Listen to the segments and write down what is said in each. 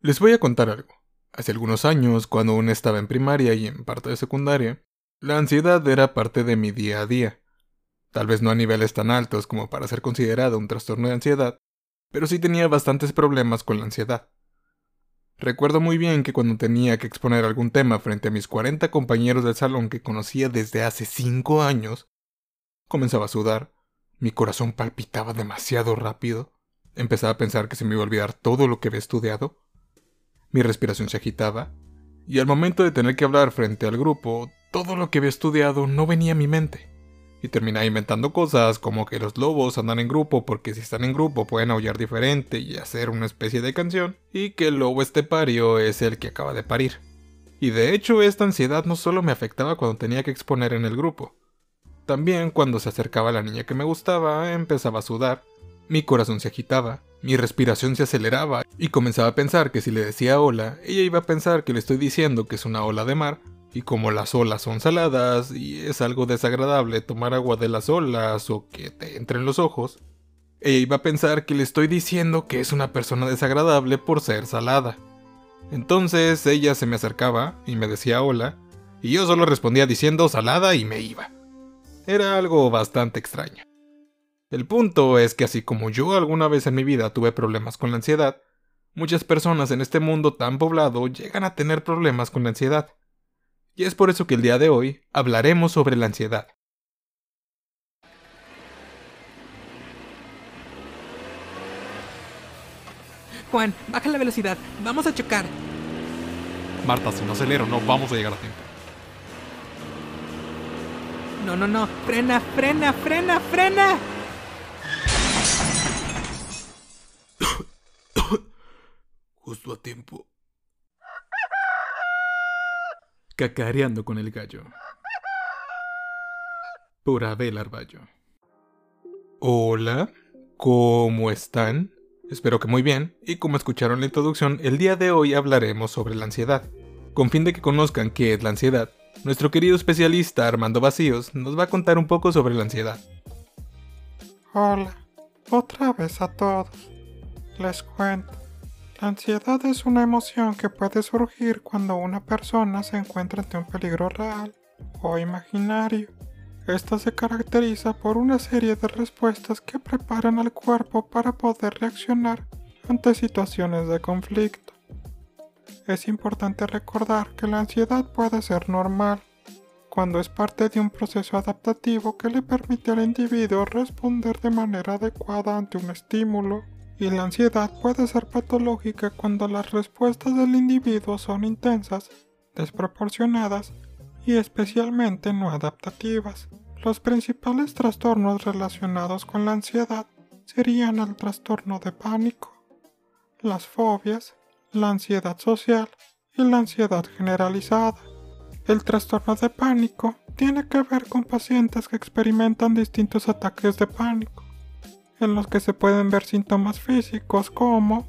Les voy a contar algo. Hace algunos años, cuando aún estaba en primaria y en parte de secundaria, la ansiedad era parte de mi día a día. Tal vez no a niveles tan altos como para ser considerado un trastorno de ansiedad, pero sí tenía bastantes problemas con la ansiedad. Recuerdo muy bien que cuando tenía que exponer algún tema frente a mis 40 compañeros del salón que conocía desde hace 5 años, comenzaba a sudar, mi corazón palpitaba demasiado rápido, empezaba a pensar que se me iba a olvidar todo lo que había estudiado, mi respiración se agitaba, y al momento de tener que hablar frente al grupo, todo lo que había estudiado no venía a mi mente y termina inventando cosas como que los lobos andan en grupo porque si están en grupo pueden aullar diferente y hacer una especie de canción, y que el lobo estepario es el que acaba de parir. Y de hecho esta ansiedad no solo me afectaba cuando tenía que exponer en el grupo, también cuando se acercaba la niña que me gustaba empezaba a sudar, mi corazón se agitaba, mi respiración se aceleraba y comenzaba a pensar que si le decía hola, ella iba a pensar que le estoy diciendo que es una ola de mar y como las olas son saladas y es algo desagradable tomar agua de las olas o que te entren los ojos, ella iba a pensar que le estoy diciendo que es una persona desagradable por ser salada. Entonces ella se me acercaba y me decía hola, y yo solo respondía diciendo salada y me iba. Era algo bastante extraño. El punto es que así como yo alguna vez en mi vida tuve problemas con la ansiedad, muchas personas en este mundo tan poblado llegan a tener problemas con la ansiedad. Y es por eso que el día de hoy hablaremos sobre la ansiedad. Juan, baja la velocidad. Vamos a chocar. Marta, si no acelero, no vamos a llegar a tiempo. No, no, no. Frena, frena, frena, frena. Tiempo cacareando con el gallo. Por Abel Arballo. Hola, ¿cómo están? Espero que muy bien, y como escucharon la introducción, el día de hoy hablaremos sobre la ansiedad. Con fin de que conozcan qué es la ansiedad, nuestro querido especialista Armando Vacíos nos va a contar un poco sobre la ansiedad. Hola, otra vez a todos. Les cuento. La ansiedad es una emoción que puede surgir cuando una persona se encuentra ante un peligro real o imaginario. Esta se caracteriza por una serie de respuestas que preparan al cuerpo para poder reaccionar ante situaciones de conflicto. Es importante recordar que la ansiedad puede ser normal cuando es parte de un proceso adaptativo que le permite al individuo responder de manera adecuada ante un estímulo y la ansiedad puede ser patológica cuando las respuestas del individuo son intensas, desproporcionadas y especialmente no adaptativas. Los principales trastornos relacionados con la ansiedad serían el trastorno de pánico, las fobias, la ansiedad social y la ansiedad generalizada. El trastorno de pánico tiene que ver con pacientes que experimentan distintos ataques de pánico en los que se pueden ver síntomas físicos como...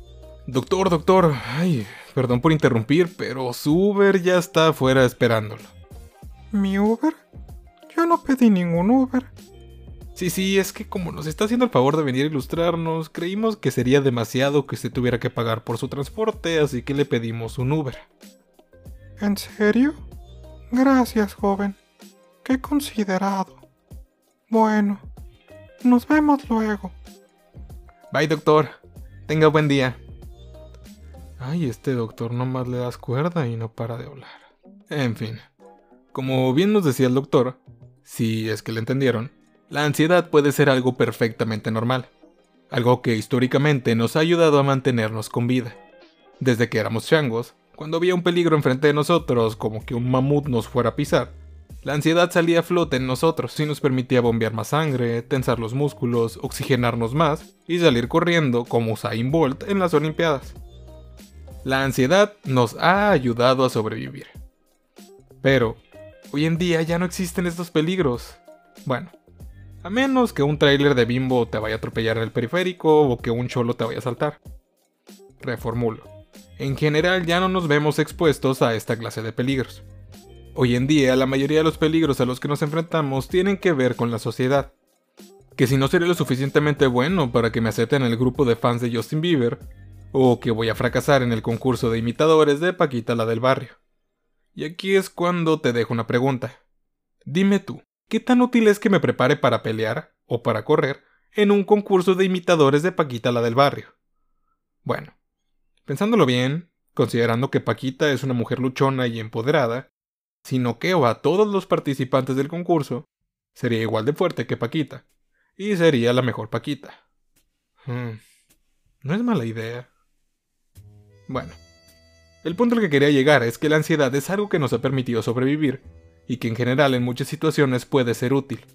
Doctor, doctor, ay, perdón por interrumpir, pero su Uber ya está afuera esperándolo. ¿Mi Uber? Yo no pedí ningún Uber. Sí, sí, es que como nos está haciendo el favor de venir a ilustrarnos, creímos que sería demasiado que se tuviera que pagar por su transporte, así que le pedimos un Uber. ¿En serio? Gracias, joven. Qué considerado. Bueno, nos vemos luego. Bye, doctor. Tenga buen día. Ay, este doctor nomás le das cuerda y no para de hablar. En fin. Como bien nos decía el doctor, si es que le entendieron, la ansiedad puede ser algo perfectamente normal. Algo que históricamente nos ha ayudado a mantenernos con vida. Desde que éramos changos, cuando había un peligro enfrente de nosotros, como que un mamut nos fuera a pisar, la ansiedad salía a flote en nosotros y nos permitía bombear más sangre, tensar los músculos, oxigenarnos más y salir corriendo como Usain Bolt en las Olimpiadas. La ansiedad nos ha ayudado a sobrevivir. Pero, hoy en día ya no existen estos peligros. Bueno, a menos que un tráiler de bimbo te vaya a atropellar en el periférico o que un cholo te vaya a saltar. Reformulo. En general ya no nos vemos expuestos a esta clase de peligros. Hoy en día la mayoría de los peligros a los que nos enfrentamos tienen que ver con la sociedad. Que si no seré lo suficientemente bueno para que me acepten en el grupo de fans de Justin Bieber, o que voy a fracasar en el concurso de imitadores de Paquita la del barrio. Y aquí es cuando te dejo una pregunta. Dime tú, ¿qué tan útil es que me prepare para pelear o para correr en un concurso de imitadores de Paquita la del barrio? Bueno, pensándolo bien, considerando que Paquita es una mujer luchona y empoderada, si noqueo a todos los participantes del concurso, sería igual de fuerte que Paquita, y sería la mejor Paquita. Hmm, no es mala idea. Bueno, el punto al que quería llegar es que la ansiedad es algo que nos ha permitido sobrevivir y que en general en muchas situaciones puede ser útil.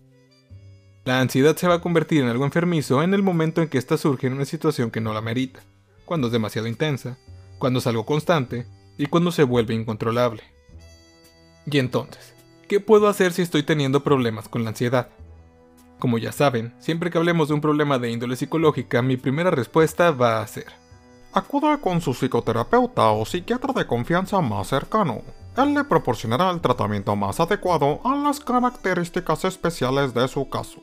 La ansiedad se va a convertir en algo enfermizo en el momento en que ésta surge en una situación que no la merita, cuando es demasiado intensa, cuando es algo constante y cuando se vuelve incontrolable. Y entonces, ¿qué puedo hacer si estoy teniendo problemas con la ansiedad? Como ya saben, siempre que hablemos de un problema de índole psicológica, mi primera respuesta va a ser Acuda con su psicoterapeuta o psiquiatra de confianza más cercano. Él le proporcionará el tratamiento más adecuado a las características especiales de su caso.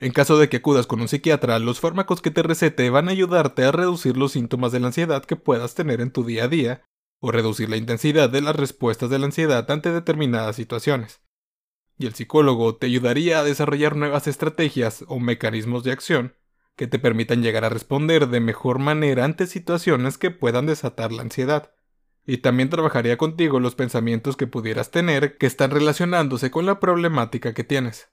En caso de que acudas con un psiquiatra, los fármacos que te recete van a ayudarte a reducir los síntomas de la ansiedad que puedas tener en tu día a día, o reducir la intensidad de las respuestas de la ansiedad ante determinadas situaciones. Y el psicólogo te ayudaría a desarrollar nuevas estrategias o mecanismos de acción que te permitan llegar a responder de mejor manera ante situaciones que puedan desatar la ansiedad y también trabajaría contigo los pensamientos que pudieras tener que están relacionándose con la problemática que tienes.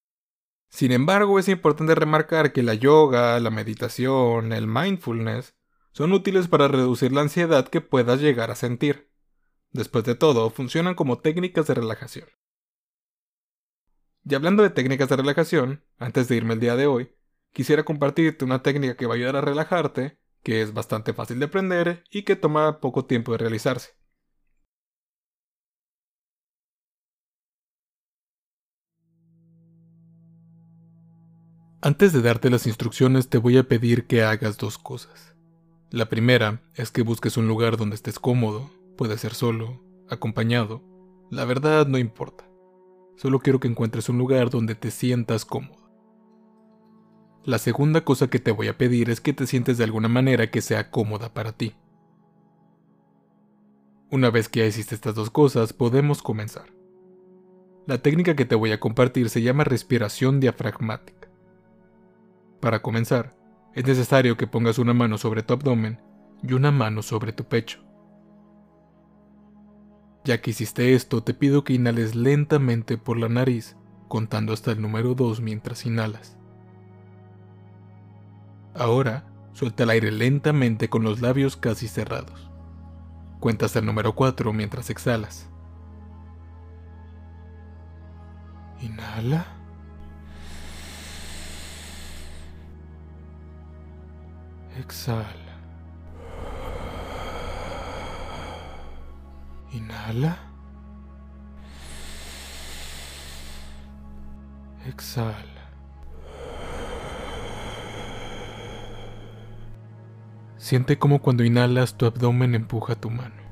Sin embargo, es importante remarcar que la yoga, la meditación, el mindfulness son útiles para reducir la ansiedad que puedas llegar a sentir. Después de todo, funcionan como técnicas de relajación. Y hablando de técnicas de relajación, antes de irme el día de hoy, quisiera compartirte una técnica que va a ayudar a relajarte, que es bastante fácil de aprender y que toma poco tiempo de realizarse. Antes de darte las instrucciones te voy a pedir que hagas dos cosas. La primera es que busques un lugar donde estés cómodo, puede ser solo, acompañado, la verdad no importa. Solo quiero que encuentres un lugar donde te sientas cómodo. La segunda cosa que te voy a pedir es que te sientes de alguna manera que sea cómoda para ti. Una vez que ya hiciste estas dos cosas, podemos comenzar. La técnica que te voy a compartir se llama respiración diafragmática. Para comenzar, es necesario que pongas una mano sobre tu abdomen y una mano sobre tu pecho. Ya que hiciste esto, te pido que inhales lentamente por la nariz, contando hasta el número 2 mientras inhalas. Ahora, suelta el aire lentamente con los labios casi cerrados. Cuenta hasta el número 4 mientras exhalas. Inhala. Exhala. Inhala. Exhala. Siente como cuando inhalas tu abdomen empuja tu mano.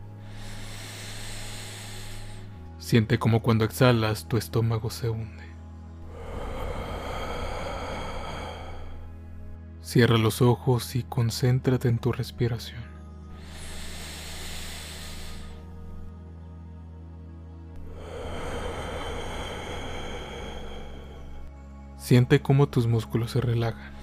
Siente como cuando exhalas tu estómago se hunde. Cierra los ojos y concéntrate en tu respiración. Siente cómo tus músculos se relajan.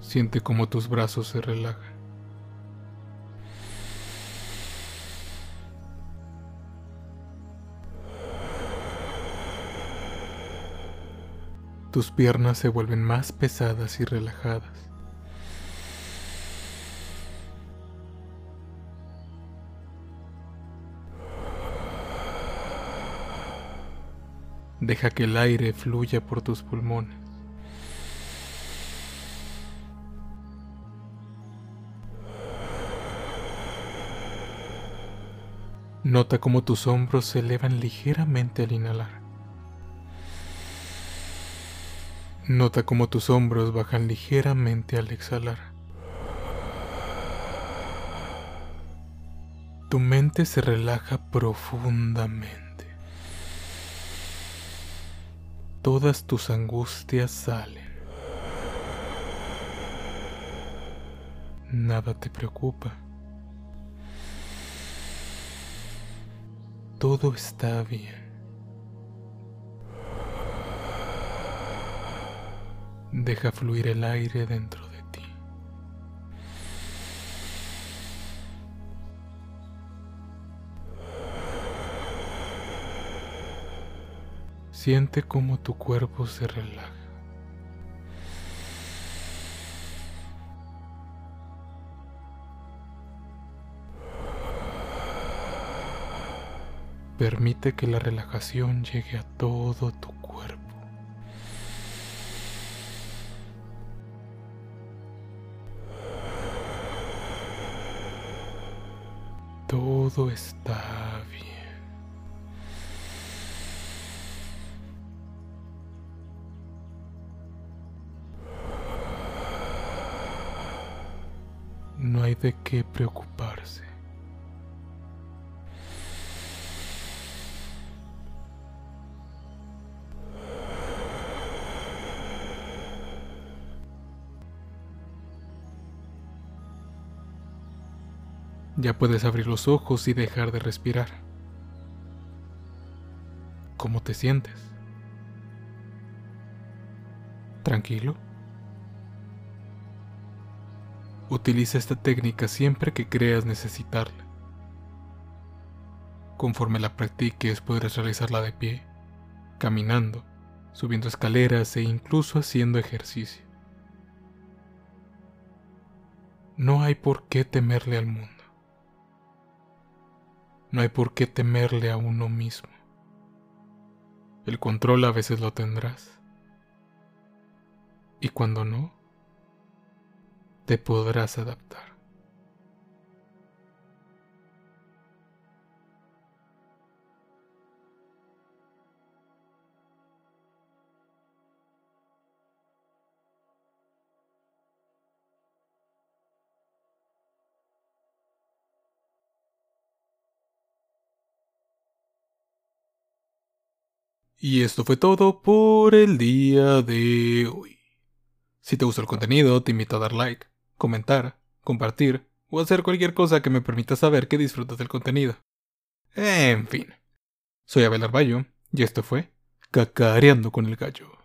Siente cómo tus brazos se relajan. Tus piernas se vuelven más pesadas y relajadas. Deja que el aire fluya por tus pulmones. Nota cómo tus hombros se elevan ligeramente al inhalar. Nota cómo tus hombros bajan ligeramente al exhalar. Tu mente se relaja profundamente. todas tus angustias salen. Nada te preocupa. Todo está bien. Deja fluir el aire dentro de ti. Siente cómo tu cuerpo se relaja. Permite que la relajación llegue a todo tu cuerpo. Todo está bien. No hay de qué preocuparse. Ya puedes abrir los ojos y dejar de respirar. ¿Cómo te sientes? ¿Tranquilo? Utiliza esta técnica siempre que creas necesitarla. Conforme la practiques podrás realizarla de pie, caminando, subiendo escaleras e incluso haciendo ejercicio. No hay por qué temerle al mundo. No hay por qué temerle a uno mismo. El control a veces lo tendrás. Y cuando no, te podrás adaptar. Y esto fue todo por el día de hoy. Si te gustó el contenido, te invito a dar like, comentar, compartir o hacer cualquier cosa que me permita saber que disfrutas del contenido. En fin. Soy Abel Arballo y esto fue Cacareando con el Gallo.